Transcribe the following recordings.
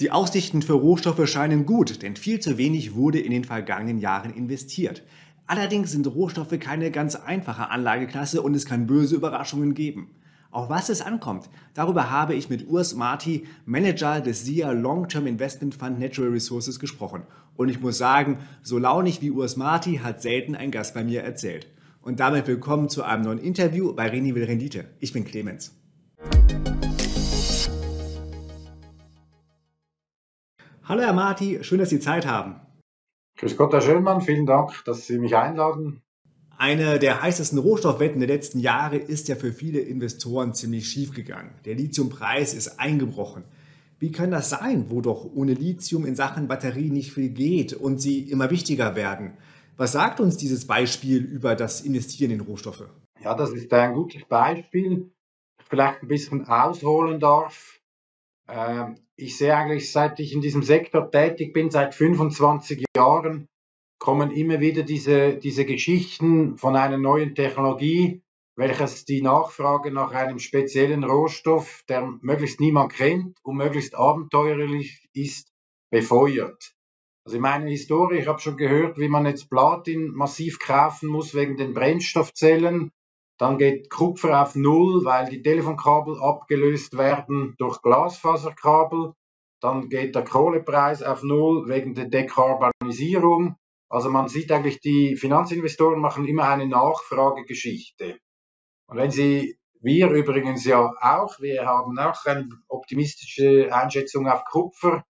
Die Aussichten für Rohstoffe scheinen gut, denn viel zu wenig wurde in den vergangenen Jahren investiert. Allerdings sind Rohstoffe keine ganz einfache Anlageklasse und es kann böse Überraschungen geben. Auf was es ankommt, darüber habe ich mit Urs Marti, Manager des SIA Long-Term Investment Fund Natural Resources, gesprochen. Und ich muss sagen, so launig wie Urs Marti hat selten ein Gast bei mir erzählt. Und damit willkommen zu einem neuen Interview bei Reni will Rendite. Ich bin Clemens. Hallo Herr Marti, schön, dass Sie Zeit haben. Grüß Gott, Herr Schönmann, vielen Dank, dass Sie mich einladen. Eine der heißesten Rohstoffwetten der letzten Jahre ist ja für viele Investoren ziemlich schief gegangen. Der Lithiumpreis ist eingebrochen. Wie kann das sein, wo doch ohne Lithium in Sachen Batterie nicht viel geht und sie immer wichtiger werden? Was sagt uns dieses Beispiel über das Investieren in Rohstoffe? Ja, das ist ein gutes Beispiel. Vielleicht ein bisschen ausholen darf. Ähm, ich sehe eigentlich, seit ich in diesem Sektor tätig bin, seit 25 Jahren, kommen immer wieder diese, diese Geschichten von einer neuen Technologie, welches die Nachfrage nach einem speziellen Rohstoff, der möglichst niemand kennt und möglichst abenteuerlich ist, befeuert. Also in meiner Historie, ich habe schon gehört, wie man jetzt Platin massiv kaufen muss wegen den Brennstoffzellen. Dann geht Kupfer auf Null, weil die Telefonkabel abgelöst werden durch Glasfaserkabel. Dann geht der Kohlepreis auf Null wegen der Dekarbonisierung. Also man sieht eigentlich, die Finanzinvestoren machen immer eine Nachfragegeschichte. Und wenn Sie, wir übrigens ja auch, wir haben auch eine optimistische Einschätzung auf Kupfer,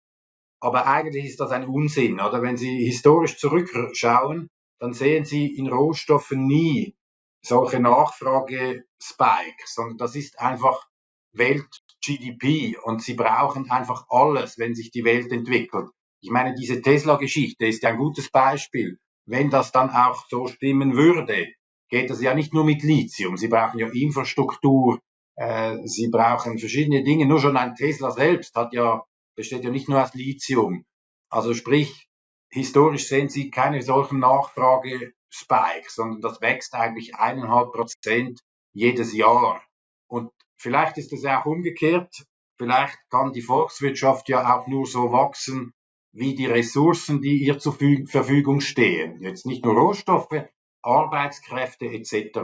aber eigentlich ist das ein Unsinn, oder? Wenn Sie historisch zurückschauen, dann sehen Sie in Rohstoffen nie solche Nachfrage-Spikes, sondern das ist einfach Welt-GDP und sie brauchen einfach alles, wenn sich die Welt entwickelt. Ich meine, diese Tesla-Geschichte ist ja ein gutes Beispiel. Wenn das dann auch so stimmen würde, geht das ja nicht nur mit Lithium. Sie brauchen ja Infrastruktur, äh, sie brauchen verschiedene Dinge. Nur schon ein Tesla selbst hat ja, besteht ja nicht nur aus Lithium. Also sprich, historisch sehen Sie keine solchen Nachfrage Spike, sondern das wächst eigentlich eineinhalb Prozent jedes Jahr. Und vielleicht ist es auch umgekehrt. Vielleicht kann die Volkswirtschaft ja auch nur so wachsen, wie die Ressourcen, die ihr zur Verfügung stehen. Jetzt nicht nur Rohstoffe, Arbeitskräfte etc.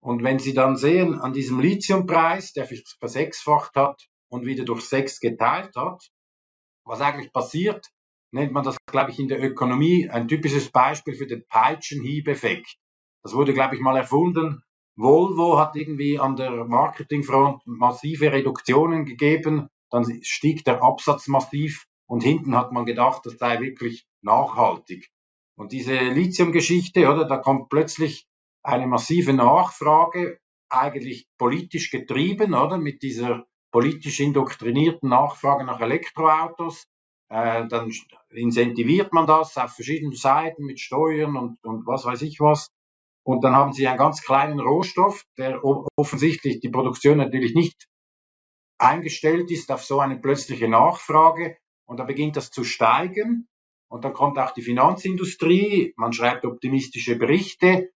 Und wenn Sie dann sehen, an diesem Lithiumpreis, der sich versechsfacht hat und wieder durch sechs geteilt hat, was eigentlich passiert, nennt man das, glaube ich, in der Ökonomie ein typisches Beispiel für den Peitschenhiebeffekt. Das wurde, glaube ich, mal erfunden. Volvo hat irgendwie an der Marketingfront massive Reduktionen gegeben, dann stieg der Absatz massiv und hinten hat man gedacht, das sei wirklich nachhaltig. Und diese Lithium-Geschichte, oder, da kommt plötzlich eine massive Nachfrage, eigentlich politisch getrieben, oder, mit dieser politisch indoktrinierten Nachfrage nach Elektroautos. Äh, dann incentiviert man das auf verschiedenen Seiten mit Steuern und, und was weiß ich was. Und dann haben sie einen ganz kleinen Rohstoff, der offensichtlich die Produktion natürlich nicht eingestellt ist auf so eine plötzliche Nachfrage. Und dann beginnt das zu steigen. Und dann kommt auch die Finanzindustrie, man schreibt optimistische Berichte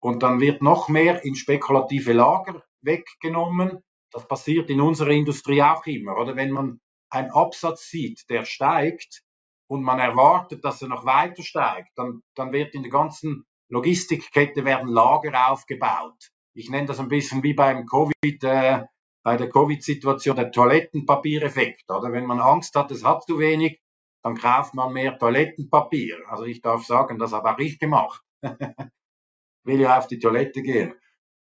und dann wird noch mehr in spekulative Lager weggenommen. Das passiert in unserer Industrie auch immer, oder? Wenn man einen Absatz sieht, der steigt und man erwartet, dass er noch weiter steigt, dann, dann wird in der ganzen Logistikkette werden Lager aufgebaut. Ich nenne das ein bisschen wie beim Covid, äh, bei der Covid-Situation der Toilettenpapiereffekt. Oder wenn man Angst hat, es hat zu wenig, dann kauft man mehr Toilettenpapier. Also ich darf sagen, das habe auch ich gemacht. Will ja auf die Toilette gehen.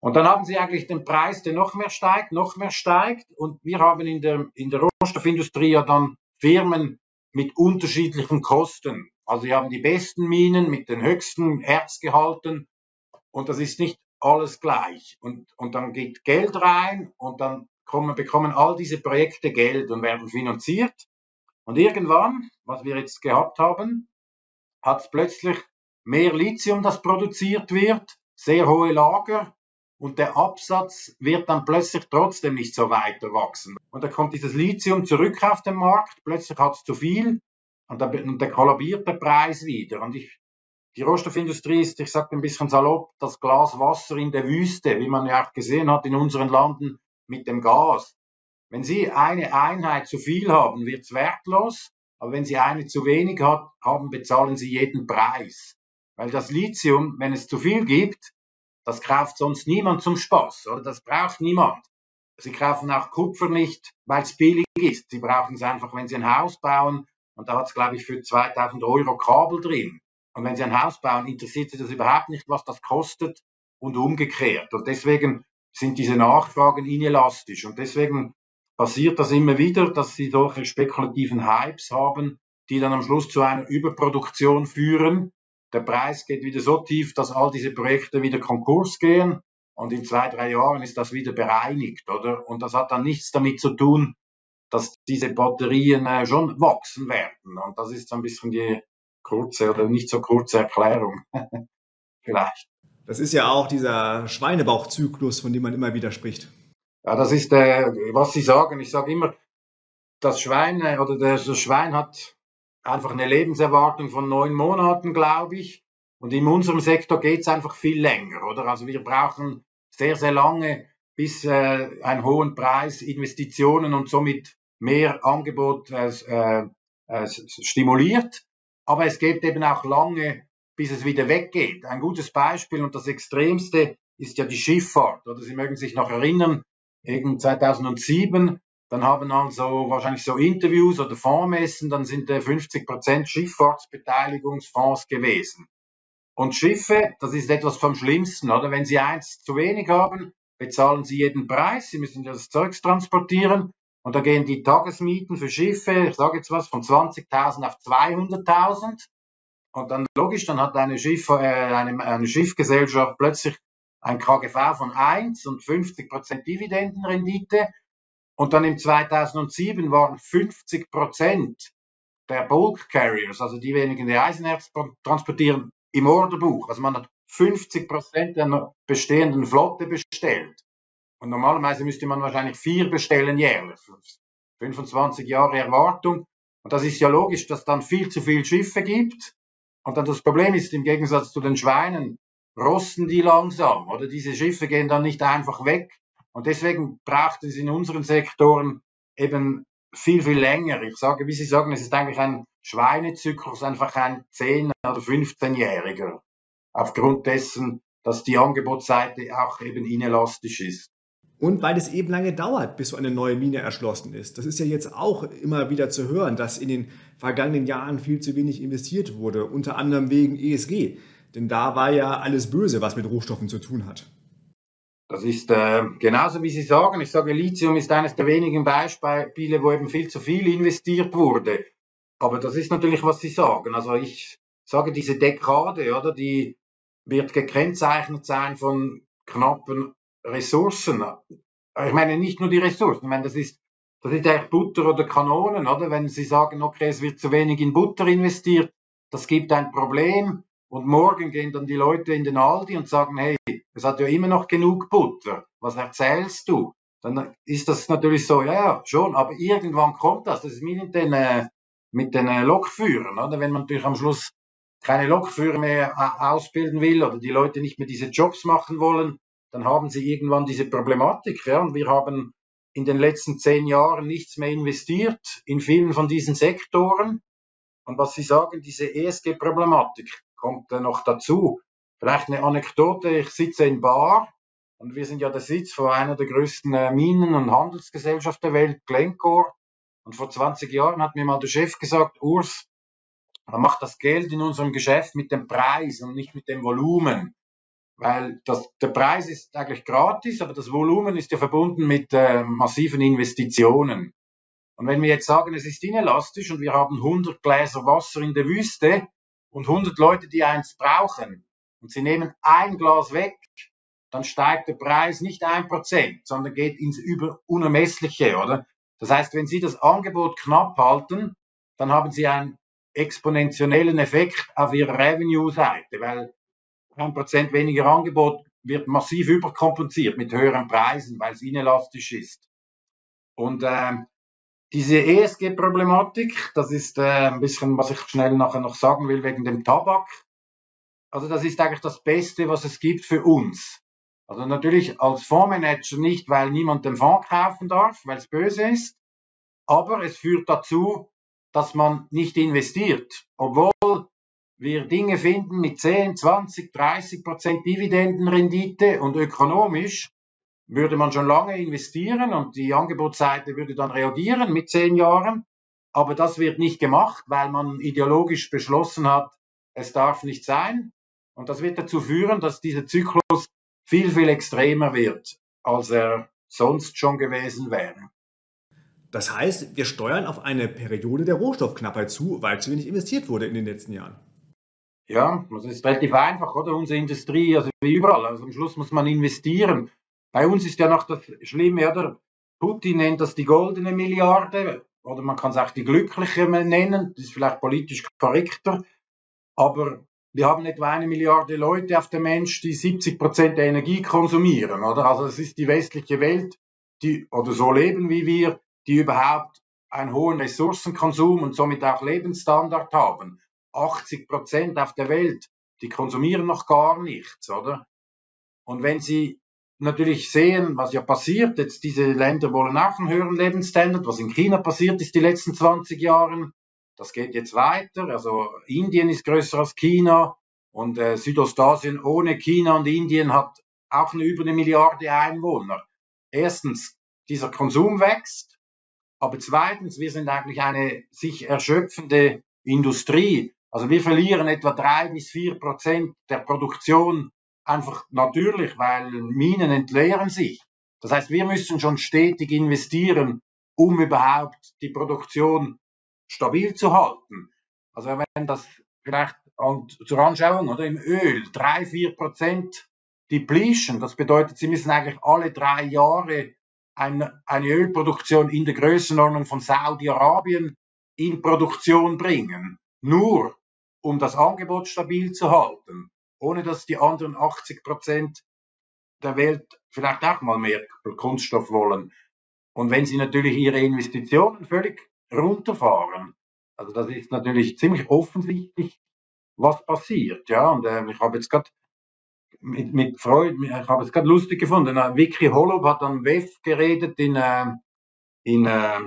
Und dann haben sie eigentlich den Preis, der noch mehr steigt, noch mehr steigt. Und wir haben in der, in der Rohstoffindustrie ja dann Firmen mit unterschiedlichen Kosten. Also wir haben die besten Minen mit den höchsten Erzgehalten und das ist nicht alles gleich. Und, und dann geht Geld rein und dann kommen, bekommen all diese Projekte Geld und werden finanziert. Und irgendwann, was wir jetzt gehabt haben, hat es plötzlich mehr Lithium, das produziert wird, sehr hohe Lager und der Absatz wird dann plötzlich trotzdem nicht so weiter wachsen. Und da kommt dieses Lithium zurück auf den Markt, plötzlich hat es zu viel und dann, und dann kollabiert der Preis wieder. Und ich, die Rohstoffindustrie ist, ich sage ein bisschen salopp, das Glas Wasser in der Wüste, wie man ja auch gesehen hat in unseren Landen mit dem Gas. Wenn Sie eine Einheit zu viel haben, wird es wertlos. Aber wenn Sie eine zu wenig hat, haben, bezahlen Sie jeden Preis. Weil das Lithium, wenn es zu viel gibt, das kauft sonst niemand zum Spaß, oder? Das braucht niemand. Sie kaufen auch Kupfer nicht, weil es billig ist. Sie brauchen es einfach, wenn Sie ein Haus bauen. Und da hat es, glaube ich, für 2000 Euro Kabel drin. Und wenn Sie ein Haus bauen, interessiert Sie das überhaupt nicht, was das kostet und umgekehrt. Und deswegen sind diese Nachfragen inelastisch. Und deswegen passiert das immer wieder, dass Sie solche spekulativen Hypes haben, die dann am Schluss zu einer Überproduktion führen. Der Preis geht wieder so tief, dass all diese Projekte wieder Konkurs gehen. Und in zwei, drei Jahren ist das wieder bereinigt, oder? Und das hat dann nichts damit zu tun, dass diese Batterien äh, schon wachsen werden. Und das ist so ein bisschen die kurze oder nicht so kurze Erklärung. Vielleicht. Das ist ja auch dieser Schweinebauchzyklus, von dem man immer wieder spricht. Ja, das ist, äh, was Sie sagen. Ich sage immer, das Schwein äh, oder das Schwein hat einfach eine Lebenserwartung von neun Monaten, glaube ich. Und in unserem Sektor geht es einfach viel länger, oder? Also wir brauchen sehr, sehr lange, bis äh, einen hohen Preis, Investitionen und somit mehr Angebot äh, äh stimuliert. Aber es geht eben auch lange, bis es wieder weggeht. Ein gutes Beispiel und das Extremste ist ja die Schifffahrt. Oder Sie mögen sich noch erinnern, eben 2007, dann haben also wahrscheinlich so Interviews oder Fondsmessen, dann sind 50 Prozent Schifffahrtsbeteiligungsfonds gewesen. Und Schiffe, das ist etwas vom Schlimmsten, oder? Wenn Sie eins zu wenig haben, bezahlen Sie jeden Preis, Sie müssen das Zeugs transportieren und da gehen die Tagesmieten für Schiffe, ich sage jetzt was, von 20.000 auf 200.000. Und dann logisch, dann hat eine, Schiff, äh, eine, eine Schiffgesellschaft plötzlich ein KGV von 1 und 50% Dividendenrendite. Und dann im 2007 waren 50% der Bulk Carriers, also die wenigen, die Eisenerz transportieren, im Orderbuch. Also man hat 50% der bestehenden Flotte bestellt. Und normalerweise müsste man wahrscheinlich vier bestellen jährlich. 25 Jahre Erwartung. Und das ist ja logisch, dass dann viel zu viel Schiffe gibt. Und dann das Problem ist, im Gegensatz zu den Schweinen, rosten die langsam, oder? Diese Schiffe gehen dann nicht einfach weg. Und deswegen braucht es in unseren Sektoren eben viel, viel länger. Ich sage, wie Sie sagen, es ist eigentlich ein Schweinezyklus, einfach ein 10- oder 15-jähriger. Aufgrund dessen, dass die Angebotsseite auch eben inelastisch ist. Und weil es eben lange dauert, bis so eine neue Mine erschlossen ist. Das ist ja jetzt auch immer wieder zu hören, dass in den vergangenen Jahren viel zu wenig investiert wurde, unter anderem wegen ESG. Denn da war ja alles böse, was mit Rohstoffen zu tun hat. Das ist äh, genauso wie Sie sagen. Ich sage, Lithium ist eines der wenigen Beispiele, wo eben viel zu viel investiert wurde. Aber das ist natürlich, was Sie sagen. Also ich sage, diese Dekade, oder, die wird gekennzeichnet sein von knappen Ressourcen. Ich meine nicht nur die Ressourcen, ich meine, das ist, das ist eigentlich Butter oder Kanonen, oder? Wenn Sie sagen, okay, es wird zu wenig in Butter investiert, das gibt ein Problem und morgen gehen dann die Leute in den Aldi und sagen, hey, es hat ja immer noch genug Butter, was erzählst du? Dann ist das natürlich so, ja, ja, schon, aber irgendwann kommt das. Das ist wie mit den, äh, mit den äh, Lokführern, oder? Wenn man natürlich am Schluss keine Lokführer mehr äh, ausbilden will oder die Leute nicht mehr diese Jobs machen wollen, dann haben sie irgendwann diese Problematik. Ja? Und wir haben in den letzten zehn Jahren nichts mehr investiert in vielen von diesen Sektoren. Und was Sie sagen, diese ESG-Problematik kommt noch dazu. Vielleicht eine Anekdote. Ich sitze in Bar und wir sind ja der Sitz von einer der größten äh, Minen- und Handelsgesellschaften der Welt, Glencore. Und vor 20 Jahren hat mir mal der Chef gesagt, Urs, man macht das Geld in unserem Geschäft mit dem Preis und nicht mit dem Volumen weil das, der Preis ist eigentlich gratis, aber das Volumen ist ja verbunden mit äh, massiven Investitionen. Und wenn wir jetzt sagen, es ist inelastisch und wir haben 100 Gläser Wasser in der Wüste und 100 Leute, die eins brauchen, und sie nehmen ein Glas weg, dann steigt der Preis nicht ein Prozent, sondern geht ins über Unermessliche, oder? Das heißt, wenn Sie das Angebot knapp halten, dann haben Sie einen exponentiellen Effekt auf Ihrer Revenue-Seite, weil ein Prozent weniger Angebot wird massiv überkompensiert mit höheren Preisen, weil es inelastisch ist. Und äh, diese ESG-Problematik, das ist äh, ein bisschen, was ich schnell nachher noch sagen will wegen dem Tabak. Also das ist eigentlich das Beste, was es gibt für uns. Also natürlich als Fondsmanager nicht, weil niemand den Fonds kaufen darf, weil es böse ist, aber es führt dazu, dass man nicht investiert, obwohl wir Dinge finden mit 10, 20, 30 Prozent Dividendenrendite und ökonomisch würde man schon lange investieren und die Angebotsseite würde dann reagieren mit zehn Jahren. Aber das wird nicht gemacht, weil man ideologisch beschlossen hat, es darf nicht sein. Und das wird dazu führen, dass dieser Zyklus viel, viel extremer wird, als er sonst schon gewesen wäre. Das heißt, wir steuern auf eine Periode der Rohstoffknappheit zu, weil zu wenig investiert wurde in den letzten Jahren. Ja, das ist relativ einfach, oder? Unsere Industrie, also wie überall. Also am Schluss muss man investieren. Bei uns ist ja noch das Schlimme, oder? Putin nennt das die goldene Milliarde, oder man kann es auch die glückliche nennen, das ist vielleicht politisch korrekter. Aber wir haben etwa eine Milliarde Leute auf der Mensch, die 70 Prozent der Energie konsumieren, oder? Also es ist die westliche Welt, die oder so leben wie wir, die überhaupt einen hohen Ressourcenkonsum und somit auch Lebensstandard haben. 80 Prozent auf der Welt, die konsumieren noch gar nichts, oder? Und wenn Sie natürlich sehen, was ja passiert, jetzt diese Länder wollen auch einen höheren Lebensstandard, was in China passiert ist die letzten 20 Jahre, das geht jetzt weiter, also Indien ist größer als China und äh, Südostasien ohne China und Indien hat auch eine, über eine Milliarde Einwohner. Erstens, dieser Konsum wächst, aber zweitens, wir sind eigentlich eine sich erschöpfende Industrie. Also wir verlieren etwa drei bis vier Prozent der Produktion einfach natürlich, weil Minen entleeren sich. Das heißt, wir müssen schon stetig investieren, um überhaupt die Produktion stabil zu halten. Also wenn das vielleicht zur Anschauung oder im Öl drei vier Prozent Depletion, das bedeutet, Sie müssen eigentlich alle drei Jahre eine, eine Ölproduktion in der Größenordnung von Saudi-Arabien in Produktion bringen, nur um das Angebot stabil zu halten, ohne dass die anderen 80 Prozent der Welt vielleicht auch mal mehr Kunststoff wollen. Und wenn sie natürlich ihre Investitionen völlig runterfahren, also das ist natürlich ziemlich offensichtlich, was passiert. Ja, und äh, ich habe jetzt gerade mit, mit Freude, ich habe es gerade lustig gefunden. Äh, Vicky Holub hat am WEF geredet in, äh, in, äh,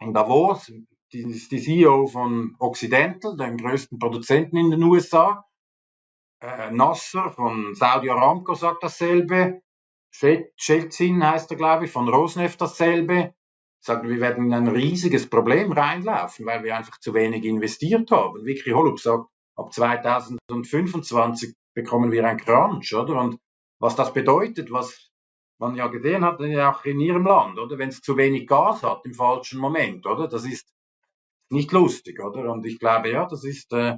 in Davos. Die ist die CEO von Occidental, dem größten Produzenten in den USA. Äh, Nasser von Saudi Aramco sagt dasselbe. Schelzin heißt er, glaube ich, von Rosneft dasselbe. Sagt, wir werden in ein riesiges Problem reinlaufen, weil wir einfach zu wenig investiert haben. Vicky Holub sagt, ab 2025 bekommen wir ein Crunch, oder? Und was das bedeutet, was man ja gesehen hat, auch in ihrem Land, oder? Wenn es zu wenig Gas hat im falschen Moment, oder? Das ist nicht lustig, oder? Und ich glaube, ja, das ist äh,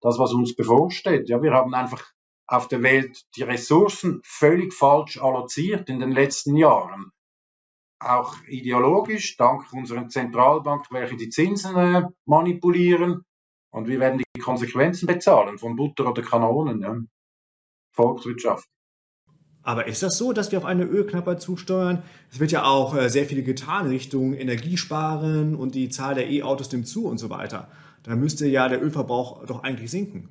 das, was uns bevorsteht. Ja, wir haben einfach auf der Welt die Ressourcen völlig falsch alloziert in den letzten Jahren. Auch ideologisch, dank unseren Zentralbank, welche die Zinsen äh, manipulieren. Und wir werden die Konsequenzen bezahlen von Butter oder Kanonen. Ja. Volkswirtschaft. Aber ist das so, dass wir auf eine Ölknappheit zusteuern? Es wird ja auch äh, sehr viel getan Richtung Energiesparen und die Zahl der E-Autos nimmt zu und so weiter. Da müsste ja der Ölverbrauch doch eigentlich sinken.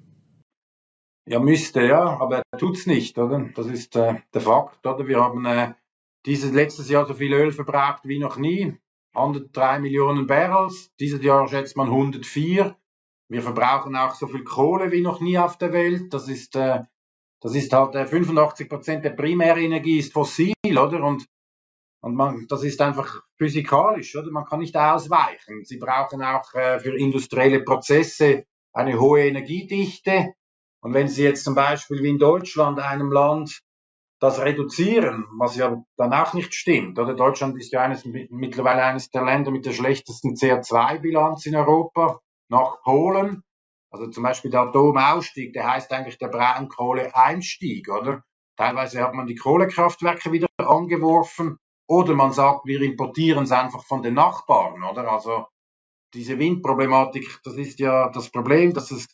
Ja, müsste, ja, aber er tut es nicht, oder? Das ist äh, der Fakt, oder? Wir haben äh, dieses letztes Jahr so viel Öl verbraucht wie noch nie. 103 Millionen Barrels. Dieses Jahr schätzt man 104. Wir verbrauchen auch so viel Kohle wie noch nie auf der Welt. Das ist äh, das ist halt äh, 85 Prozent der Primärenergie ist fossil, oder? Und, und man, das ist einfach physikalisch, oder? Man kann nicht ausweichen. Sie brauchen auch äh, für industrielle Prozesse eine hohe Energiedichte. Und wenn Sie jetzt zum Beispiel wie in Deutschland, einem Land, das reduzieren, was ja dann auch nicht stimmt, oder? Deutschland ist ja eines, mittlerweile eines der Länder mit der schlechtesten CO2-Bilanz in Europa, nach Polen. Also zum Beispiel der Atomausstieg, der heißt eigentlich der Braunkohleeinstieg, oder? Teilweise hat man die Kohlekraftwerke wieder angeworfen oder man sagt, wir importieren es einfach von den Nachbarn, oder? Also diese Windproblematik, das ist ja das Problem, dass es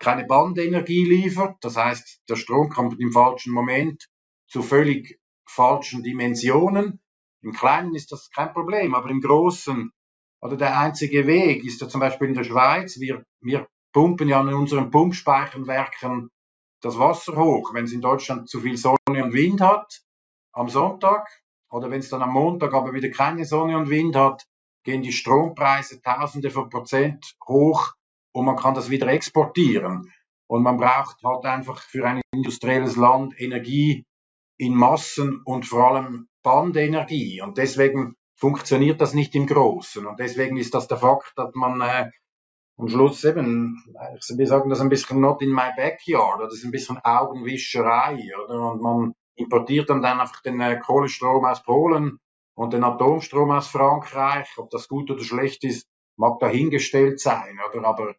keine Bandenergie liefert. Das heißt, der Strom kommt im falschen Moment zu völlig falschen Dimensionen. Im Kleinen ist das kein Problem, aber im Großen, oder der einzige Weg ist ja zum Beispiel in der Schweiz, wir, wir pumpen ja in unseren Pumpspeicherwerken das Wasser hoch, wenn es in Deutschland zu viel Sonne und Wind hat am Sonntag oder wenn es dann am Montag aber wieder keine Sonne und Wind hat, gehen die Strompreise Tausende von Prozent hoch und man kann das wieder exportieren. Und man braucht halt einfach für ein industrielles Land Energie in Massen und vor allem Bandenergie. Und deswegen funktioniert das nicht im Großen. Und deswegen ist das der Fakt, dass man äh, am Schluss eben, wir sagen das ein bisschen not in my backyard, das ist ein bisschen Augenwischerei, oder? Und man importiert dann, dann einfach den äh, Kohlestrom aus Polen und den Atomstrom aus Frankreich. Ob das gut oder schlecht ist, mag dahingestellt sein, oder? Aber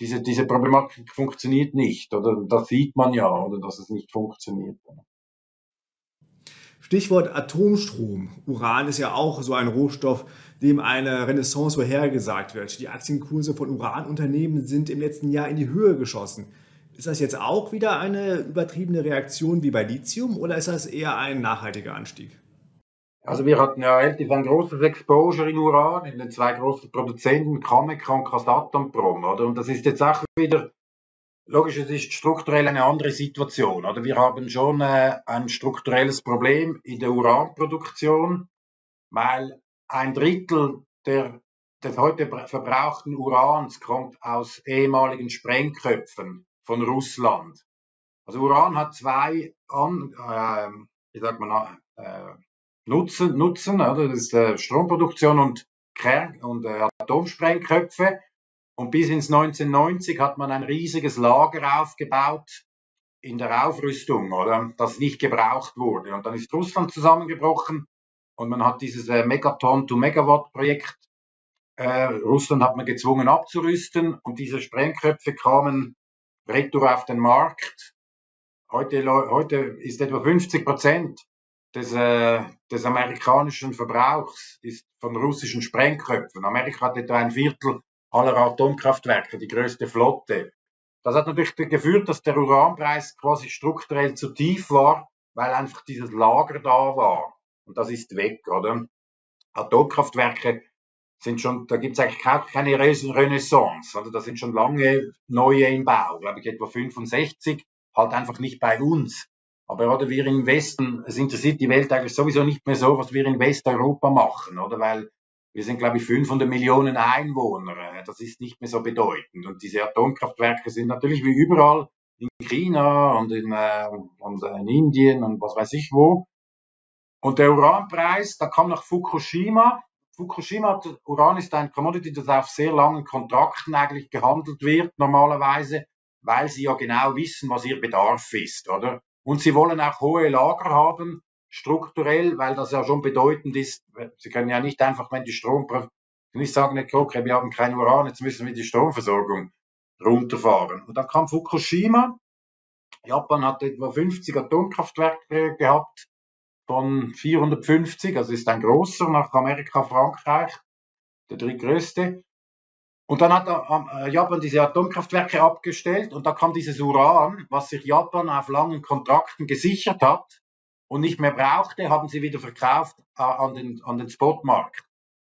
diese, diese Problematik funktioniert nicht, oder? Das sieht man ja, oder dass es nicht funktioniert. Stichwort Atomstrom. Uran ist ja auch so ein Rohstoff, dem eine Renaissance vorhergesagt wird. Die Aktienkurse von Uranunternehmen sind im letzten Jahr in die Höhe geschossen. Ist das jetzt auch wieder eine übertriebene Reaktion wie bei Lithium oder ist das eher ein nachhaltiger Anstieg? Also wir hatten ja relativ ein großes Exposure in Uran, in den zwei großen Produzenten, Cameca und Kazatomprom, oder? Und das ist jetzt auch wieder Logisch, es ist strukturell eine andere Situation. Oder? Wir haben schon äh, ein strukturelles Problem in der Uranproduktion, weil ein Drittel der, des heute verbrauchten Urans kommt aus ehemaligen Sprengköpfen von Russland. Also Uran hat zwei an, äh, wie sagt man, äh, Nutzen, Nutzen oder? das ist äh, Stromproduktion und, Kern und äh, Atomsprengköpfe. Und bis ins 1990 hat man ein riesiges Lager aufgebaut in der Aufrüstung, oder? Das nicht gebraucht wurde. Und dann ist Russland zusammengebrochen und man hat dieses äh, Megaton-to-Megawatt-Projekt. Äh, Russland hat man gezwungen abzurüsten und diese Sprengköpfe kamen retour auf den Markt. Heute, heute ist etwa 50 Prozent des, äh, des amerikanischen Verbrauchs ist von russischen Sprengköpfen. Amerika hat etwa ein Viertel aller Atomkraftwerke, die größte Flotte. Das hat natürlich geführt, dass der Uranpreis quasi strukturell zu tief war, weil einfach dieses Lager da war. Und das ist weg, oder? Atomkraftwerke sind schon, da gibt es eigentlich keine Renaissance. Also da sind schon lange neue im Bau, glaube ich etwa 65, halt einfach nicht bei uns. Aber oder wir im Westen, es interessiert die Welt eigentlich sowieso nicht mehr so, was wir in Westeuropa machen, oder? Weil wir sind, glaube ich, 500 Millionen Einwohner. Das ist nicht mehr so bedeutend. Und diese Atomkraftwerke sind natürlich wie überall in China und in, äh, und in Indien und was weiß ich wo. Und der Uranpreis, da kam nach Fukushima. Fukushima, Uran ist ein Commodity, das auf sehr langen Kontrakten eigentlich gehandelt wird, normalerweise, weil sie ja genau wissen, was ihr Bedarf ist, oder? Und sie wollen auch hohe Lager haben, strukturell, weil das ja schon bedeutend ist, Sie können ja nicht einfach, wenn die Strom, nicht sagen, okay, wir haben kein Uran, jetzt müssen wir die Stromversorgung runterfahren. Und dann kam Fukushima. Japan hat etwa 50 Atomkraftwerke gehabt von 450, also ist ein großer nach Amerika, Frankreich, der drittgrößte. Und dann hat äh, Japan diese Atomkraftwerke abgestellt und da kam dieses Uran, was sich Japan auf langen Kontrakten gesichert hat, und nicht mehr brauchte, haben sie wieder verkauft äh, an, den, an den Spotmarkt.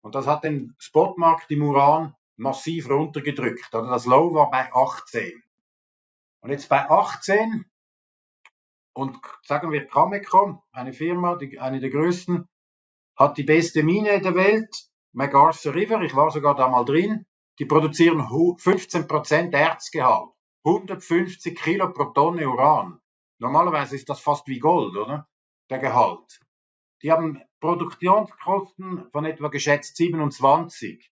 Und das hat den Spotmarkt im Uran massiv runtergedrückt. Also das Low war bei 18. Und jetzt bei 18 und sagen wir Cameco, eine Firma, die, eine der größten, hat die beste Mine der Welt, MacArthur River, ich war sogar da mal drin, die produzieren 15% Erzgehalt, 150 Kilo pro Tonne Uran. Normalerweise ist das fast wie Gold, oder? der Gehalt. Die haben Produktionskosten von etwa geschätzt 27.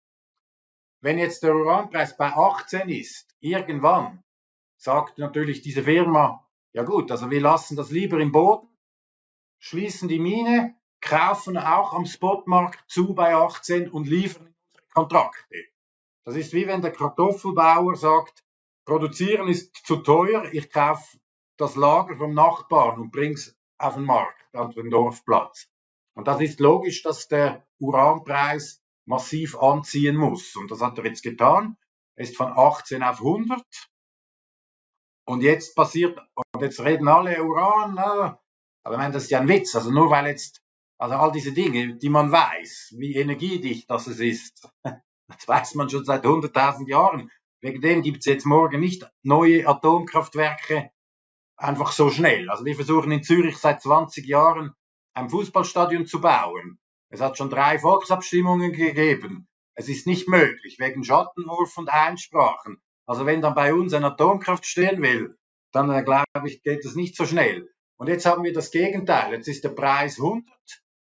Wenn jetzt der Uranpreis bei 18 ist, irgendwann sagt natürlich diese Firma, ja gut, also wir lassen das lieber im Boden, schließen die Mine, kaufen auch am Spotmarkt zu bei 18 und liefern unsere Kontrakte. Das ist wie wenn der Kartoffelbauer sagt, produzieren ist zu teuer, ich kaufe das Lager vom Nachbarn und bring's auf den Markt auf dem Dorfplatz. Und das ist logisch, dass der Uranpreis massiv anziehen muss. Und das hat er jetzt getan. Er ist von 18 auf 100. Und jetzt passiert, und jetzt reden alle Uran, aber ich meine, das ist ja ein Witz. Also nur weil jetzt, also all diese Dinge, die man weiß, wie energiedicht das ist, das weiß man schon seit 100.000 Jahren. Wegen dem gibt es jetzt morgen nicht neue Atomkraftwerke einfach so schnell. Also wir versuchen in Zürich seit 20 Jahren ein Fußballstadion zu bauen. Es hat schon drei Volksabstimmungen gegeben. Es ist nicht möglich, wegen Schattenwurf und Einsprachen. Also wenn dann bei uns ein Atomkraft stehen will, dann äh, glaube ich, geht es nicht so schnell. Und jetzt haben wir das Gegenteil. Jetzt ist der Preis 100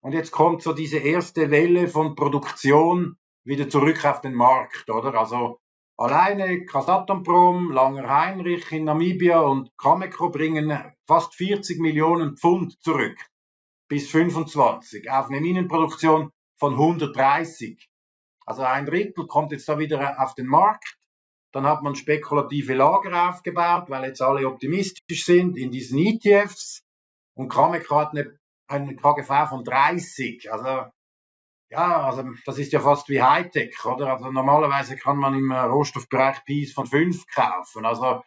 und jetzt kommt so diese erste Welle von Produktion wieder zurück auf den Markt, oder? Also alleine Kasatomprom, Langer Heinrich in Namibia und Cameco bringen fast 40 Millionen Pfund zurück bis 25 auf eine Minenproduktion von 130. Also ein Drittel kommt jetzt da wieder auf den Markt. Dann hat man spekulative Lager aufgebaut, weil jetzt alle optimistisch sind in diesen ETFs. Und Cameco hat eine, eine KGV von 30. Also, ja, also das ist ja fast wie Hightech, oder? Also normalerweise kann man im Rohstoffbereich Peace von 5 kaufen. Also,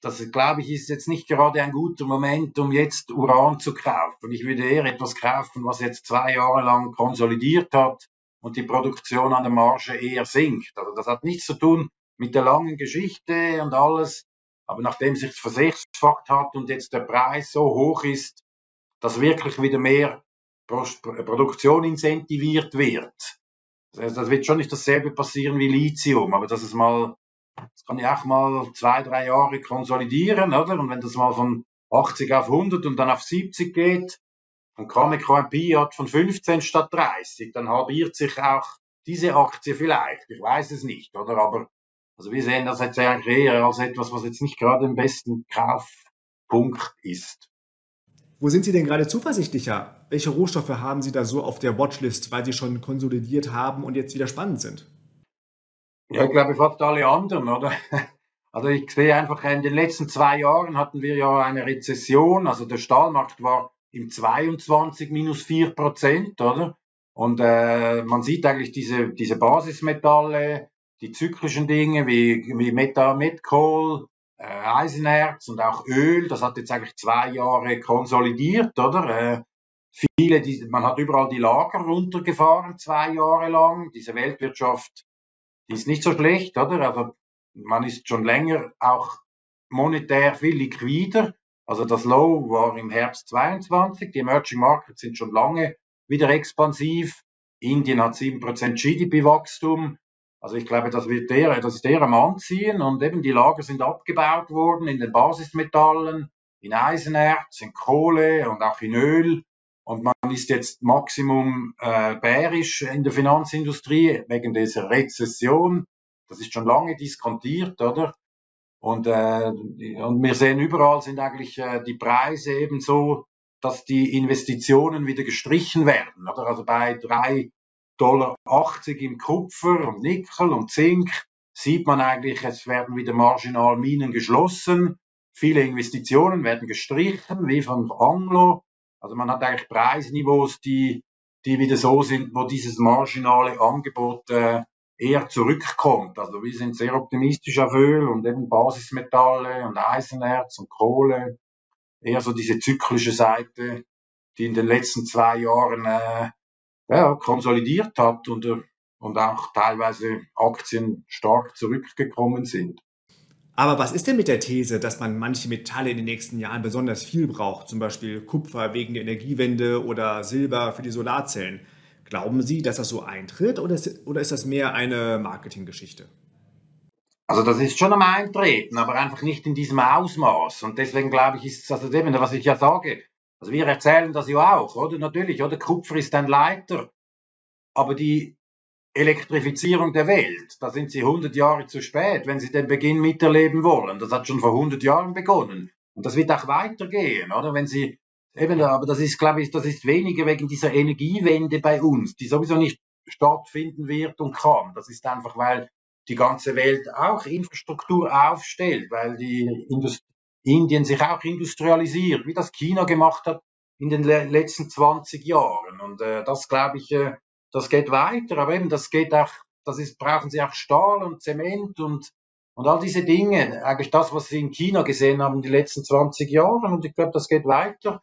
das glaube ich ist jetzt nicht gerade ein guter Moment, um jetzt Uran zu kaufen. Ich würde eher etwas kaufen, was jetzt zwei Jahre lang konsolidiert hat und die Produktion an der Marge eher sinkt. Also das hat nichts zu tun mit der langen Geschichte und alles. Aber nachdem sich versechsfacht hat und jetzt der Preis so hoch ist, dass wirklich wieder mehr Produktion incentiviert wird. Also das wird schon nicht dasselbe passieren wie Lithium, aber dass es mal, das kann ja auch mal zwei, drei Jahre konsolidieren, oder? Und wenn das mal von 80 auf 100 und dann auf 70 geht, und Cameco ein P von 15 statt 30, dann halbiert sich auch diese Aktie vielleicht. Ich weiß es nicht, oder? Aber also wir sehen das jetzt eher als etwas, was jetzt nicht gerade im besten Kaufpunkt ist. Wo sind Sie denn gerade zuversichtlicher? Welche Rohstoffe haben Sie da so auf der Watchlist, weil sie schon konsolidiert haben und jetzt wieder spannend sind? Ja, ich glaube fast alle anderen, oder? Also ich sehe einfach, in den letzten zwei Jahren hatten wir ja eine Rezession, also der Stahlmarkt war im 22 minus 4 Prozent, oder? Und äh, man sieht eigentlich diese, diese Basismetalle, die zyklischen Dinge wie, wie Meta, Metcoal, äh, Eisenerz und auch Öl, das hat jetzt eigentlich zwei Jahre konsolidiert, oder? Äh, viele, die, man hat überall die Lager runtergefahren, zwei Jahre lang. Diese Weltwirtschaft, die ist nicht so schlecht, oder? Also man ist schon länger auch monetär viel liquider. Also das Low war im Herbst 22. Die Emerging Markets sind schon lange wieder expansiv. Indien hat 7% GDP-Wachstum. Also ich glaube, das wird der, das ist der am Anziehen und eben die Lager sind abgebaut worden in den Basismetallen, in Eisenerz, in Kohle und auch in Öl. Und man ist jetzt Maximum äh, bärisch in der Finanzindustrie wegen dieser Rezession. Das ist schon lange diskontiert, oder? Und, äh, und wir sehen überall sind eigentlich äh, die Preise eben so, dass die Investitionen wieder gestrichen werden. Oder? Also bei drei Dollar 80 im Kupfer und Nickel und Zink sieht man eigentlich, es werden wieder marginal Minen geschlossen. Viele Investitionen werden gestrichen, wie von Anglo. Also man hat eigentlich Preisniveaus, die, die wieder so sind, wo dieses marginale Angebot äh, eher zurückkommt. Also wir sind sehr optimistisch auf Öl und eben Basismetalle und Eisenerz und Kohle. Eher so diese zyklische Seite, die in den letzten zwei Jahren äh, ja, konsolidiert hat und, äh, und auch teilweise Aktien stark zurückgekommen sind. Aber was ist denn mit der These, dass man manche Metalle in den nächsten Jahren besonders viel braucht, zum Beispiel Kupfer wegen der Energiewende oder Silber für die Solarzellen? Glauben Sie, dass das so eintritt oder ist, oder ist das mehr eine Marketinggeschichte? Also das ist schon am Eintreten, aber einfach nicht in diesem Ausmaß. Und deswegen glaube ich, ist es also eben, was ich ja sage, also wir erzählen das ja auch, oder? Natürlich, oder? Kupfer ist ein Leiter, aber die Elektrifizierung der Welt, da sind sie 100 Jahre zu spät, wenn sie den Beginn miterleben wollen. Das hat schon vor 100 Jahren begonnen. Und das wird auch weitergehen, oder? Wenn sie, eben, aber das ist, glaube ich, das ist weniger wegen dieser Energiewende bei uns, die sowieso nicht stattfinden wird und kann. Das ist einfach, weil die ganze Welt auch Infrastruktur aufstellt, weil die Indust Indien sich auch industrialisiert, wie das China gemacht hat in den le letzten 20 Jahren. Und äh, das glaube ich, äh, das geht weiter. Aber eben, das geht auch, das ist, brauchen sie auch Stahl und Zement und, und all diese Dinge. Eigentlich das, was sie in China gesehen haben den letzten 20 Jahren. Und ich glaube, das geht weiter.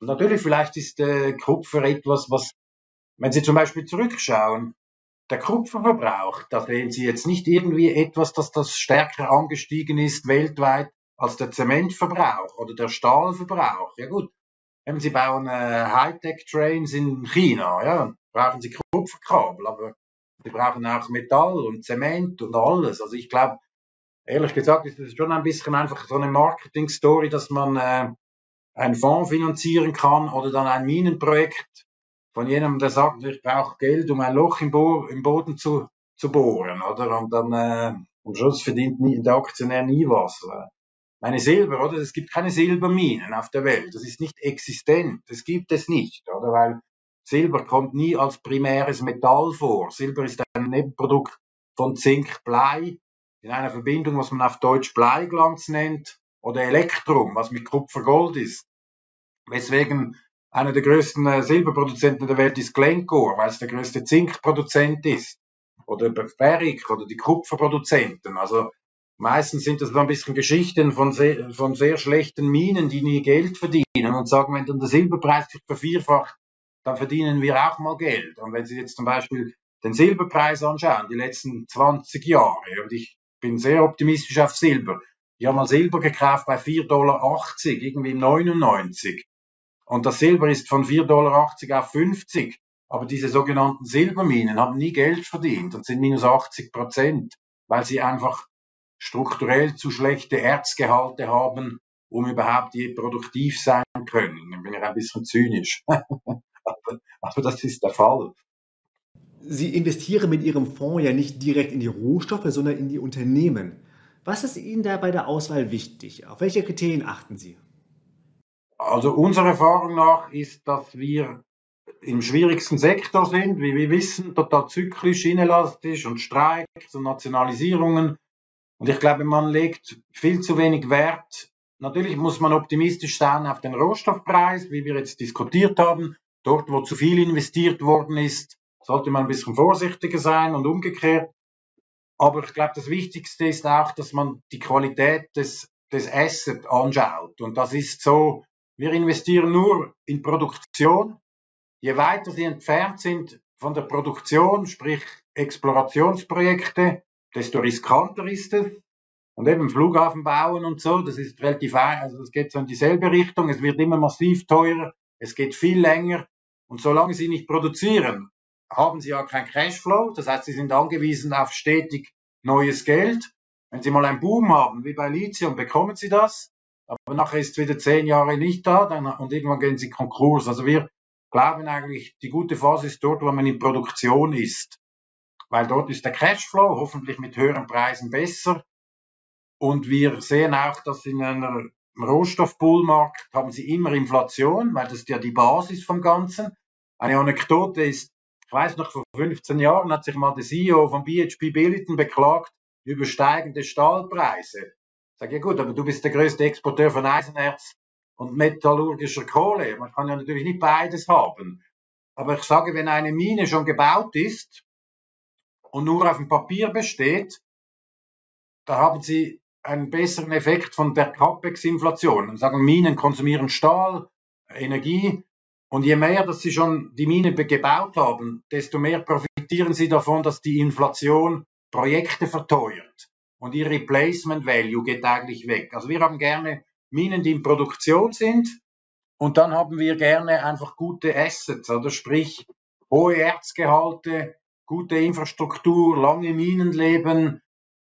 Und natürlich, vielleicht ist äh, Kupfer etwas, was, wenn Sie zum Beispiel zurückschauen, der Kupferverbrauch, da sehen Sie jetzt nicht irgendwie etwas, dass das stärker angestiegen ist weltweit als der Zementverbrauch oder der Stahlverbrauch. Ja gut, eben, sie bauen äh, Hightech-Trains in China, ja, brauchen sie Kupferkabel, aber sie brauchen auch Metall und Zement und alles. Also ich glaube, ehrlich gesagt, ist das schon ein bisschen einfach so eine Marketing-Story, dass man äh, einen Fonds finanzieren kann oder dann ein Minenprojekt von jemandem, der sagt, ich brauche Geld, um ein Loch im, Bo im Boden zu, zu bohren, oder? Und dann äh, am Schluss verdient nie, der Aktionär nie was. Meine Silber, oder? Es gibt keine Silberminen auf der Welt. Das ist nicht existent. Das gibt es nicht, oder? Weil Silber kommt nie als primäres Metall vor. Silber ist ein Nebenprodukt von Zink, Blei in einer Verbindung, was man auf Deutsch Bleiglanz nennt, oder Elektrum, was mit Kupfer Gold ist. Weswegen einer der größten äh, Silberproduzenten der Welt ist Glencore, weil es der größte Zinkproduzent ist. Oder Barrick oder die Kupferproduzenten. Also meistens sind das so ein bisschen Geschichten von sehr, von sehr schlechten Minen, die nie Geld verdienen und sagen, wenn dann der Silberpreis sich vervierfacht, dann verdienen wir auch mal Geld. Und wenn Sie jetzt zum Beispiel den Silberpreis anschauen, die letzten 20 Jahre, und ich bin sehr optimistisch auf Silber, ich habe mal Silber gekauft bei 4,80 Dollar, irgendwie im 99. Und das Silber ist von 4,80 Dollar auf 50. Aber diese sogenannten Silberminen haben nie Geld verdient und sind minus 80 Prozent, weil sie einfach strukturell zu schlechte Erzgehalte haben, um überhaupt je produktiv sein können. Dann bin ich ein bisschen zynisch. aber, aber das ist der Fall. Sie investieren mit Ihrem Fonds ja nicht direkt in die Rohstoffe, sondern in die Unternehmen. Was ist Ihnen da bei der Auswahl wichtig? Auf welche Kriterien achten Sie? Also unserer Erfahrung nach ist, dass wir im schwierigsten Sektor sind, wie wir wissen, total zyklisch, inelastisch und Streiks und Nationalisierungen. Und ich glaube, man legt viel zu wenig Wert. Natürlich muss man optimistisch sein auf den Rohstoffpreis, wie wir jetzt diskutiert haben. Dort, wo zu viel investiert worden ist, sollte man ein bisschen vorsichtiger sein und umgekehrt. Aber ich glaube, das Wichtigste ist auch, dass man die Qualität des, des Asset anschaut. Und das ist so, wir investieren nur in Produktion. Je weiter sie entfernt sind von der Produktion, sprich Explorationsprojekte, desto riskanter ist es. Und eben Flughafen bauen und so, das ist relativ, also das geht so in dieselbe Richtung. Es wird immer massiv teurer, es geht viel länger. Und solange sie nicht produzieren, haben sie ja kein Cashflow. Das heißt, sie sind angewiesen auf stetig neues Geld. Wenn sie mal einen Boom haben, wie bei Lithium, bekommen sie das. Aber nachher ist es wieder zehn Jahre nicht da dann, und irgendwann gehen sie Konkurs. Also wir glauben eigentlich, die gute Phase ist dort, wo man in Produktion ist. Weil dort ist der Cashflow hoffentlich mit höheren Preisen besser. Und wir sehen auch, dass in einem Rohstoffbullmarkt haben sie immer Inflation, weil das ist ja die Basis vom Ganzen. Eine Anekdote ist, ich weiß noch, vor 15 Jahren hat sich mal der CEO von BHP Billiton beklagt über steigende Stahlpreise. Ich sage, ja gut, aber du bist der größte Exporteur von Eisenerz und metallurgischer Kohle. Man kann ja natürlich nicht beides haben. Aber ich sage, wenn eine Mine schon gebaut ist und nur auf dem Papier besteht, da haben sie einen besseren Effekt von der CAPEX-Inflation. Sagen, Minen konsumieren Stahl, Energie und je mehr, dass sie schon die Mine gebaut haben, desto mehr profitieren sie davon, dass die Inflation Projekte verteuert. Und ihr Replacement Value geht eigentlich weg. Also wir haben gerne Minen, die in Produktion sind. Und dann haben wir gerne einfach gute Assets, oder sprich hohe Erzgehalte, gute Infrastruktur, lange Minenleben,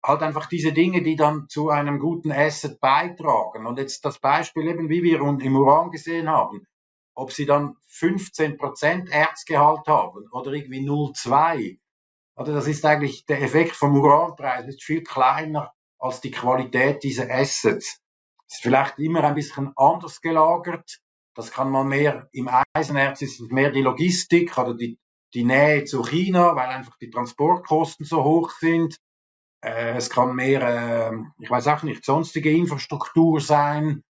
halt einfach diese Dinge, die dann zu einem guten Asset beitragen. Und jetzt das Beispiel eben, wie wir im Uran gesehen haben ob sie dann 15% Erzgehalt haben oder irgendwie 0,2. Oder das ist eigentlich der Effekt vom Uranpreis ist viel kleiner als die Qualität dieser Assets. Ist vielleicht immer ein bisschen anders gelagert. Das kann man mehr im Eisenerz ist es mehr die Logistik oder die, die Nähe zu China, weil einfach die Transportkosten so hoch sind. Äh, es kann mehr, äh, ich weiß auch nicht, sonstige Infrastruktur sein.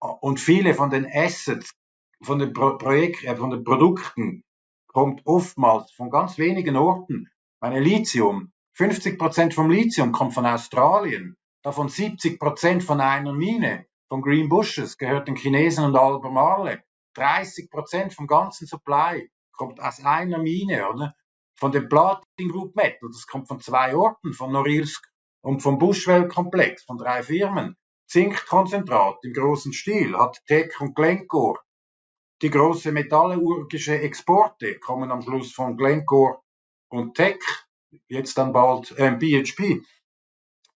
Und viele von den Assets von den, Pro Projekt, äh, von den Produkten kommt oftmals von ganz wenigen Orten. Meine Lithium, 50 Prozent vom Lithium kommt von Australien, davon 70 Prozent von einer Mine, von Green Bushes, gehört den Chinesen und Albemarle. 30 Prozent vom ganzen Supply kommt aus einer Mine, oder? Von dem Platin Group Metal, das kommt von zwei Orten, von Norilsk und vom Bushwell Komplex, von drei Firmen. Zinkkonzentrat im großen Stil hat Teck und Glencore. Die große metallurgische Exporte kommen am Schluss von Glencore und Teck, jetzt dann bald äh, BHP.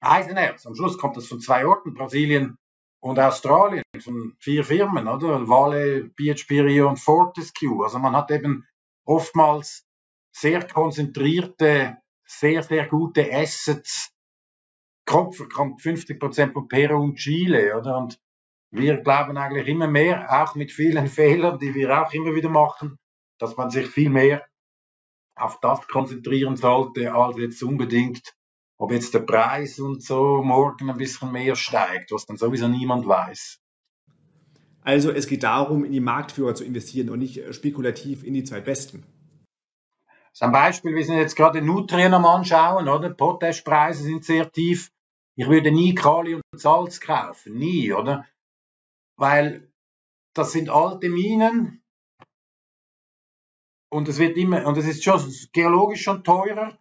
Eisenerz, am Schluss kommt das von zwei Orten, Brasilien und Australien, von vier Firmen, oder? Vale, BHP Rio und Fortescue. Also man hat eben oftmals sehr konzentrierte, sehr, sehr gute Assets. Kopf kommt 50 Prozent von Peru und Chile, oder? Und wir glauben eigentlich immer mehr, auch mit vielen Fehlern, die wir auch immer wieder machen, dass man sich viel mehr auf das konzentrieren sollte, als jetzt unbedingt, ob jetzt der Preis und so morgen ein bisschen mehr steigt, was dann sowieso niemand weiß. Also es geht darum, in die Marktführer zu investieren und nicht spekulativ in die zwei Besten. Ein Beispiel, wir sind jetzt gerade Nutrien am Anschauen, oder? Potashpreise sind sehr tief. Ich würde nie Kali und Salz kaufen, nie, oder? Weil das sind alte Minen und es wird immer, und es ist schon geologisch schon teurer.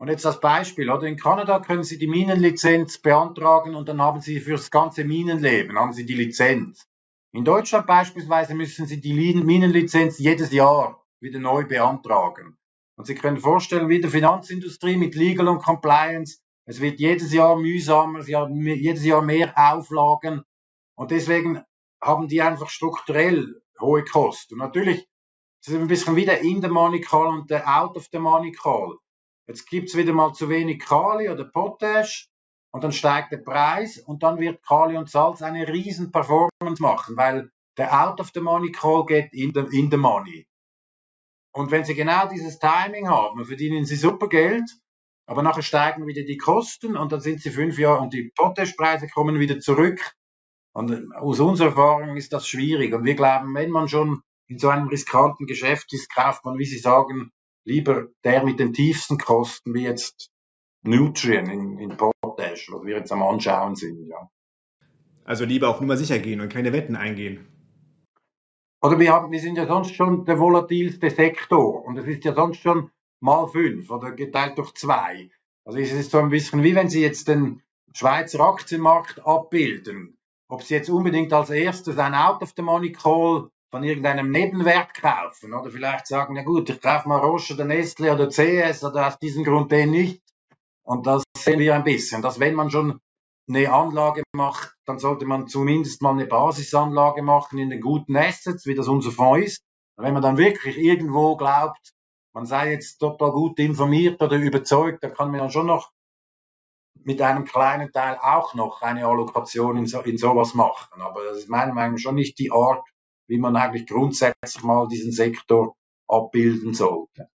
Und jetzt das Beispiel, oder? In Kanada können Sie die Minenlizenz beantragen und dann haben Sie für das ganze Minenleben, haben Sie die Lizenz. In Deutschland beispielsweise müssen Sie die Minenlizenz jedes Jahr wieder neu beantragen. Und Sie können vorstellen, wie die Finanzindustrie mit Legal und Compliance, es wird jedes Jahr mühsamer, sie haben jedes Jahr mehr Auflagen und deswegen haben die einfach strukturell hohe Kosten. Und natürlich ist es ein bisschen wieder in der Money Call und Out of the Money Call. Jetzt gibt es wieder mal zu wenig Kali oder Potash und dann steigt der Preis und dann wird Kali und Salz eine riesen Performance machen, weil der Out of the Money Call geht in the, in the Money. Und wenn Sie genau dieses Timing haben, verdienen Sie super Geld, aber nachher steigen wieder die Kosten und dann sind Sie fünf Jahre und die Potashpreise kommen wieder zurück. Und äh, aus unserer Erfahrung ist das schwierig. Und wir glauben, wenn man schon in so einem riskanten Geschäft ist, kauft man, wie Sie sagen, lieber der mit den tiefsten Kosten, wie jetzt Nutrien in, in Potash, was wir jetzt am Anschauen sind. Ja. Also lieber auf Nummer sicher gehen und keine Wetten eingehen. Oder wir, haben, wir sind ja sonst schon der volatilste Sektor und es ist ja sonst schon mal fünf oder geteilt durch zwei. Also es ist so ein bisschen wie wenn Sie jetzt den Schweizer Aktienmarkt abbilden. Ob Sie jetzt unbedingt als erstes ein Out of the Money Call von irgendeinem Nebenwert kaufen oder vielleicht sagen, na gut, ich kaufe mal Roche oder Nestle oder CS oder aus diesem Grund den nicht. Und das sehen wir ein bisschen, dass wenn man schon eine Anlage macht, dann sollte man zumindest mal eine Basisanlage machen in den guten Assets, wie das unser Fonds ist. Wenn man dann wirklich irgendwo glaubt, man sei jetzt total gut informiert oder überzeugt, dann kann man dann schon noch mit einem kleinen Teil auch noch eine Allokation in, so, in sowas machen. Aber das ist meiner Meinung nach schon nicht die Art, wie man eigentlich grundsätzlich mal diesen Sektor abbilden sollte.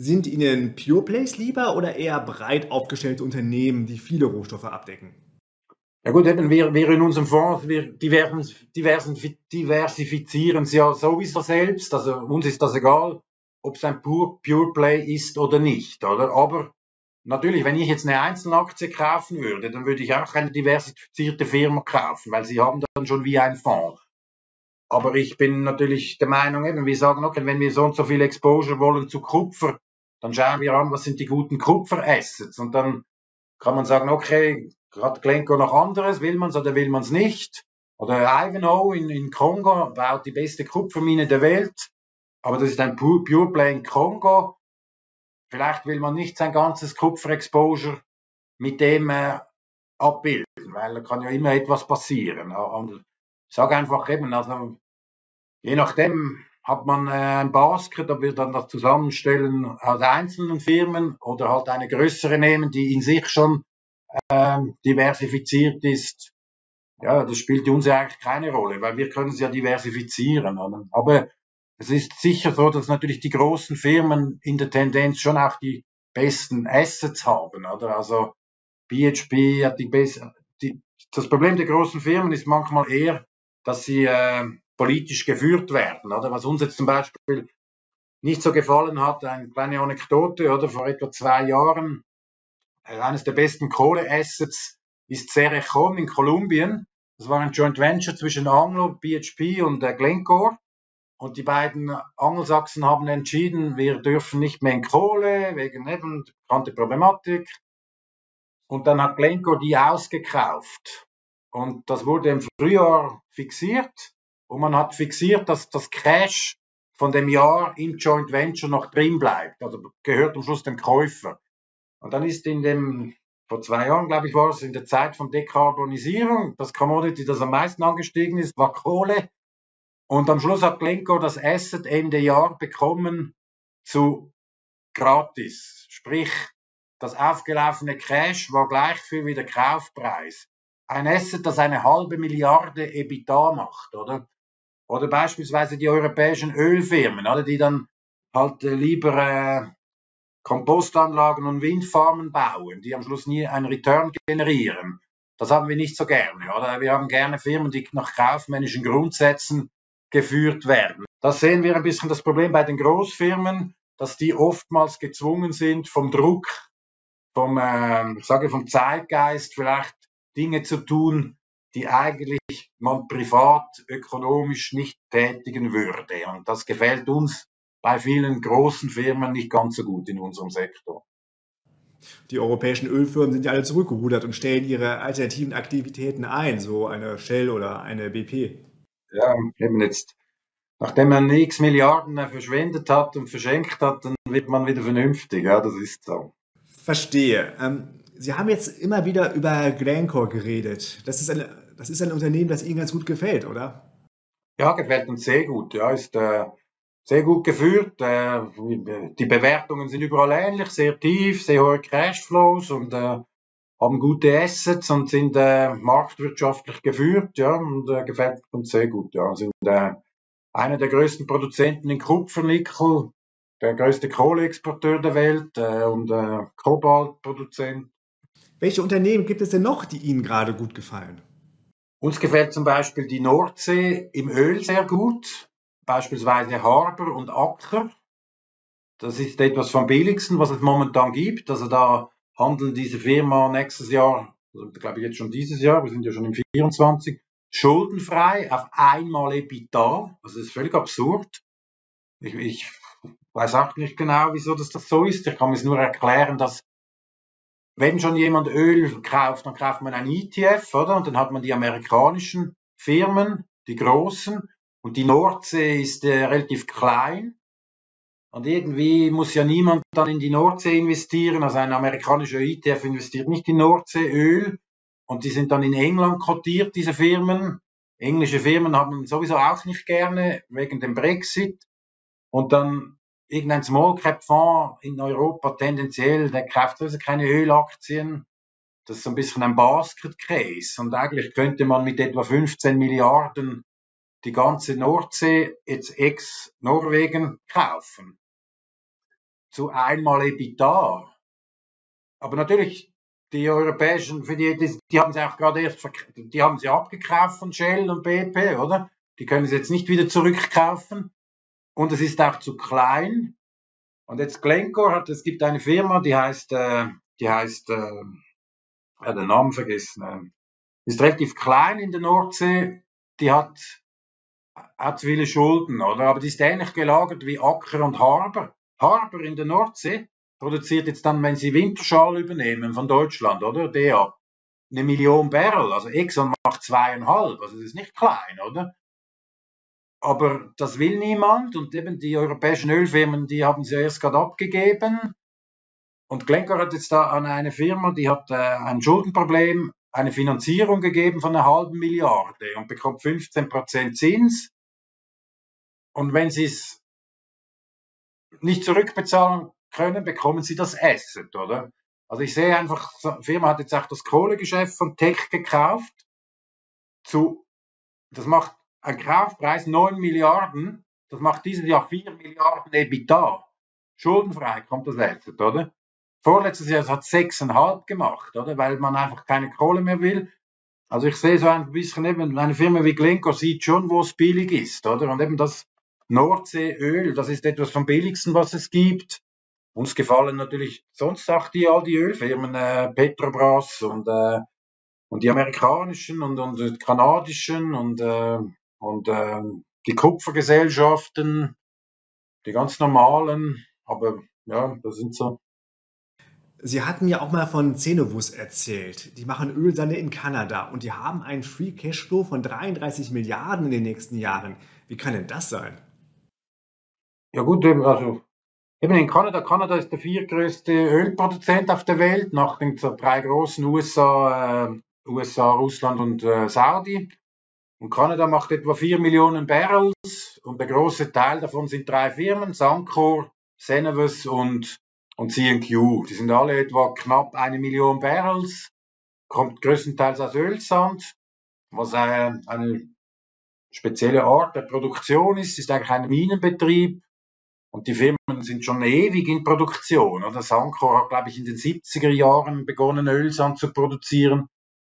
Sind Ihnen Pure Plays lieber oder eher breit aufgestellte Unternehmen, die viele Rohstoffe abdecken? Ja gut, eben wir, wir in unserem Fonds, wir diversifizieren es ja sowieso selbst. Also uns ist das egal, ob es ein Pure, Pure Play ist oder nicht, oder? Aber natürlich, wenn ich jetzt eine Einzelaktie kaufen würde, dann würde ich auch eine diversifizierte Firma kaufen, weil sie haben dann schon wie ein Fonds. Aber ich bin natürlich der Meinung, eben, wir sagen, okay, wenn wir so und so viel Exposure wollen zu Kupfer, dann schauen wir an, was sind die guten Kupferassets. Und dann kann man sagen, okay, hat Glencore noch anderes, will man es oder will man es nicht? Oder Ivanhoe in, in Kongo baut die beste Kupfermine der Welt, aber das ist ein Pure, Pure Play in Kongo. Vielleicht will man nicht sein ganzes Kupferexposure mit dem äh, abbilden, weil da kann ja immer etwas passieren. Und ich sage einfach eben, also je nachdem hat man äh, ein Basket, da wir dann das zusammenstellen aus einzelnen Firmen oder halt eine größere nehmen, die in sich schon ähm, diversifiziert ist. Ja, das spielt uns ja eigentlich keine Rolle, weil wir können es ja diversifizieren. Oder? Aber es ist sicher so, dass natürlich die großen Firmen in der Tendenz schon auch die besten Assets haben, oder? Also BHP hat die besten. das Problem der großen Firmen ist manchmal eher, dass sie äh, politisch geführt werden, oder? Was uns jetzt zum Beispiel nicht so gefallen hat, eine kleine Anekdote, oder? Vor etwa zwei Jahren, äh, eines der besten Kohleassets ist Cerrejón in Kolumbien. Das war ein Joint Venture zwischen Anglo, BHP und äh, Glencore. Und die beiden Angelsachsen haben entschieden, wir dürfen nicht mehr in Kohle, wegen eben bekannte Problematik. Und dann hat Glencore die ausgekauft. Und das wurde im Frühjahr fixiert. Und man hat fixiert, dass das Cash von dem Jahr im Joint Venture noch drin bleibt. Also gehört am Schluss dem Käufer. Und dann ist in dem, vor zwei Jahren, glaube ich, war es in der Zeit von Dekarbonisierung, das Commodity, das am meisten angestiegen ist, war Kohle. Und am Schluss hat Glencore das Asset Ende Jahr bekommen zu gratis. Sprich, das aufgelaufene Cash war gleich viel wie der Kaufpreis. Ein Asset, das eine halbe Milliarde EBITDA macht, oder? Oder beispielsweise die europäischen Ölfirmen, oder? Die dann halt äh, lieber äh, Kompostanlagen und Windfarmen bauen, die am Schluss nie einen Return generieren. Das haben wir nicht so gerne, oder? Wir haben gerne Firmen, die nach kaufmännischen Grundsätzen geführt werden. Das sehen wir ein bisschen das Problem bei den Großfirmen, dass die oftmals gezwungen sind, vom Druck, vom, äh, ich sage vom Zeitgeist vielleicht Dinge zu tun, die eigentlich man privat ökonomisch nicht tätigen würde. Und das gefällt uns bei vielen großen Firmen nicht ganz so gut in unserem Sektor. Die europäischen Ölfirmen sind ja alle zurückgerudert und stellen ihre alternativen Aktivitäten ein, so eine Shell oder eine BP. Ja, eben jetzt nachdem man x Milliarden verschwendet hat und verschenkt hat, dann wird man wieder vernünftig. Ja, das ist so. Verstehe. Ähm, Sie haben jetzt immer wieder über Glencore geredet. Das ist, eine, das ist ein Unternehmen, das Ihnen ganz gut gefällt, oder? Ja, gefällt uns sehr gut. Ja, ist äh, sehr gut geführt. Äh, die Bewertungen sind überall ähnlich, sehr tief, sehr hohe Cashflows und äh, haben gute Assets und sind äh, marktwirtschaftlich geführt. Ja, und äh, gefällt uns sehr gut. Ja, sind äh, einer der größten Produzenten in Kupfernickel, der größte Kohleexporteur der Welt und Kobaltproduzent. Welche Unternehmen gibt es denn noch, die Ihnen gerade gut gefallen? Uns gefällt zum Beispiel die Nordsee im Öl sehr gut, beispielsweise Harbour und Acker. Das ist etwas vom billigsten, was es momentan gibt. Also da handeln diese Firma nächstes Jahr, also glaube ich jetzt schon dieses Jahr, wir sind ja schon im 24, schuldenfrei auf einmal EBITDA. Also das ist völlig absurd. Ich, ich weiß auch nicht genau, wieso das, das so ist. Ich kann es nur erklären, dass wenn schon jemand Öl kauft, dann kauft man ein ETF, oder? Und dann hat man die amerikanischen Firmen, die großen, und die Nordsee ist äh, relativ klein. Und irgendwie muss ja niemand dann in die Nordsee investieren. Also ein amerikanischer ETF investiert nicht in Nordseeöl, und die sind dann in England kotiert, diese Firmen. Englische Firmen haben sowieso auch nicht gerne wegen dem Brexit. Und dann irgendein Small Cap Fonds in Europa tendenziell, der kauft also keine Ölaktien. Das ist so ein bisschen ein Basket Case. Und eigentlich könnte man mit etwa 15 Milliarden die ganze Nordsee jetzt ex Norwegen kaufen. Zu einmal EBITDA. Aber natürlich die europäischen, für die, die, die haben sie auch gerade erst, die haben sie abgekauft von Shell und BP, oder? Die können sie jetzt nicht wieder zurückkaufen. Und es ist auch zu klein. Und jetzt Glencore hat, es gibt eine Firma, die heißt, äh, die heißt, äh, ja, den Namen vergessen, äh, ist relativ klein in der Nordsee. Die hat, hat viele Schulden, oder? Aber die ist ähnlich gelagert wie Acker und Harbour. Harbour in der Nordsee produziert jetzt dann, wenn sie Winterschall übernehmen von Deutschland, oder? Der eine Million Barrel, also Exxon macht zweieinhalb, also das ist nicht klein, oder? Aber das will niemand und eben die europäischen Ölfirmen, die haben sie erst gerade abgegeben. Und Glencore hat jetzt da an eine Firma, die hat äh, ein Schuldenproblem, eine Finanzierung gegeben von einer halben Milliarde und bekommt 15% Zins. Und wenn sie es nicht zurückbezahlen können, bekommen sie das Asset, oder? Also ich sehe einfach, die Firma hat jetzt auch das Kohlegeschäft von Tech gekauft. Zu, das macht ein Kaufpreis 9 Milliarden. Das macht dieses Jahr 4 Milliarden EBITDA. Schuldenfrei kommt das Asset, oder? Vorletztes Jahr hat es 6,5 gemacht, oder? Weil man einfach keine Kohle mehr will. Also ich sehe so ein bisschen eben, eine Firma wie Glencore sieht schon, wo es billig ist, oder? Und eben das Nordseeöl, das ist etwas vom billigsten, was es gibt. Uns gefallen natürlich sonst auch die, all die Ölfirmen, äh, Petrobras und, äh, und die amerikanischen und, und kanadischen und, äh, und äh, die Kupfergesellschaften, die ganz normalen, aber ja, das sind so. Sie hatten mir auch mal von Cenovus erzählt. Die machen Ölsande in Kanada und die haben einen Free Cashflow von 33 Milliarden in den nächsten Jahren. Wie kann denn das sein? Ja gut, also eben in Kanada. Kanada ist der viertgrößte Ölproduzent auf der Welt, nach den drei großen USA, äh, USA, Russland und äh, Saudi. Und Kanada macht etwa 4 Millionen Barrels und der große Teil davon sind drei Firmen, Sancor, Cenovus und und CNQ. Die sind alle etwa knapp eine Million Barrels, kommt größtenteils aus Ölsand, was eine, eine spezielle Art der Produktion ist, ist eigentlich ein Minenbetrieb. Und die Firmen sind schon ewig in Produktion. Oder Sancor hat, glaube ich, in den 70er Jahren begonnen, Ölsand zu produzieren.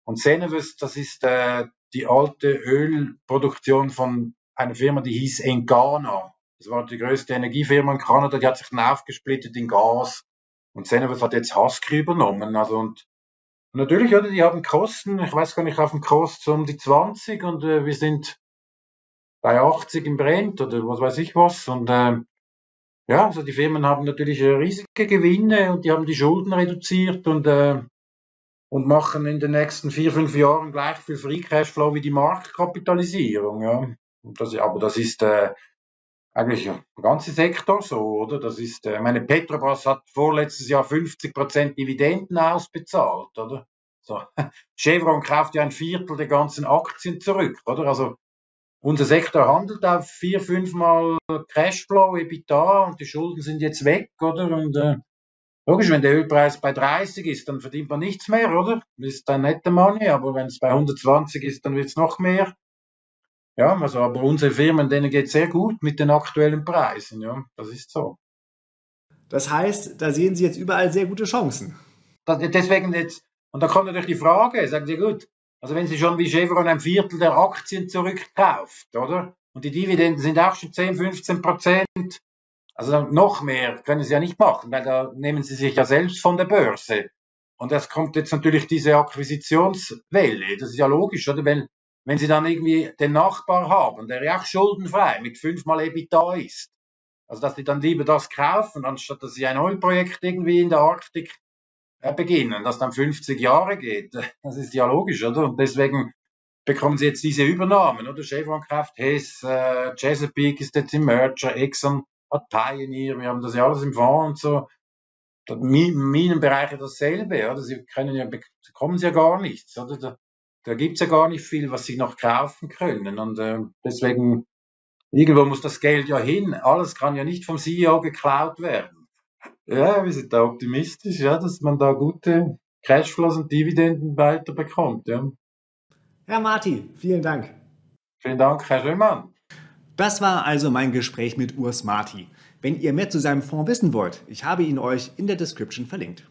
Und Cenovus, das ist äh, die alte Ölproduktion von einer Firma, die hieß Engana. Das war die größte Energiefirma in Kanada, die hat sich dann aufgesplittet in Gas. Und Cenovus hat jetzt Husky übernommen. Also und natürlich, oder, die haben Kosten, ich weiß gar nicht, auf dem Kost um die 20 und äh, wir sind bei 80 im Brent oder was weiß ich was. Und äh, ja, also die Firmen haben natürlich riesige Gewinne und die haben die Schulden reduziert und, äh, und machen in den nächsten vier, fünf Jahren gleich viel Free Cashflow wie die Marktkapitalisierung. Ja. Das, aber das ist äh, eigentlich der ganze Sektor so, oder? Das ist, äh, meine Petrobras hat vorletztes Jahr 50 Prozent Dividenden ausbezahlt, oder? So. Chevron kauft ja ein Viertel der ganzen Aktien zurück, oder? Also, unser Sektor handelt auf vier, fünfmal Cashflow, EBITDA und die Schulden sind jetzt weg, oder? Und, äh, logisch, wenn der Ölpreis bei 30 ist, dann verdient man nichts mehr, oder? Das ist ein netter Money, aber wenn es bei 120 ist, dann wird es noch mehr. Ja, also aber unsere Firmen, denen geht es sehr gut mit den aktuellen Preisen, ja, das ist so. Das heißt, da sehen Sie jetzt überall sehr gute Chancen. Das, deswegen jetzt, und da kommt natürlich die Frage, sagen Sie gut, also wenn Sie schon wie Chevron ein Viertel der Aktien zurückkauft, oder? Und die Dividenden sind auch schon 10, 15 Prozent, also noch mehr können Sie ja nicht machen, weil da nehmen Sie sich ja selbst von der Börse. Und es kommt jetzt natürlich diese Akquisitionswelle, das ist ja logisch, oder? Wenn, wenn Sie dann irgendwie den Nachbar haben, der ja auch schuldenfrei mit fünfmal EBITDA ist, also dass die dann lieber das kaufen, anstatt dass sie ein Ölprojekt irgendwie in der Arktik äh, beginnen, das dann 50 Jahre geht. Das ist ja logisch, oder? Und deswegen bekommen sie jetzt diese Übernahmen, oder? Chevron kauft Hess, äh, Chesapeake ist jetzt im Merger, Exxon hat Pioneer, wir haben das ja alles im Fonds und so. Im Minenbereich dasselbe, oder? Sie können ja, bekommen sie ja gar nichts, oder? Da, da gibt's ja gar nicht viel, was sie noch kaufen können. Und äh, deswegen, irgendwo muss das Geld ja hin. Alles kann ja nicht vom CEO geklaut werden. Ja, wir sind da optimistisch, ja, dass man da gute Cashflows und Dividenden weiterbekommt. Ja. Herr Marti, vielen Dank. Vielen Dank, Herr Schömann. Das war also mein Gespräch mit Urs Marti. Wenn ihr mehr zu seinem Fonds wissen wollt, ich habe ihn euch in der Description verlinkt.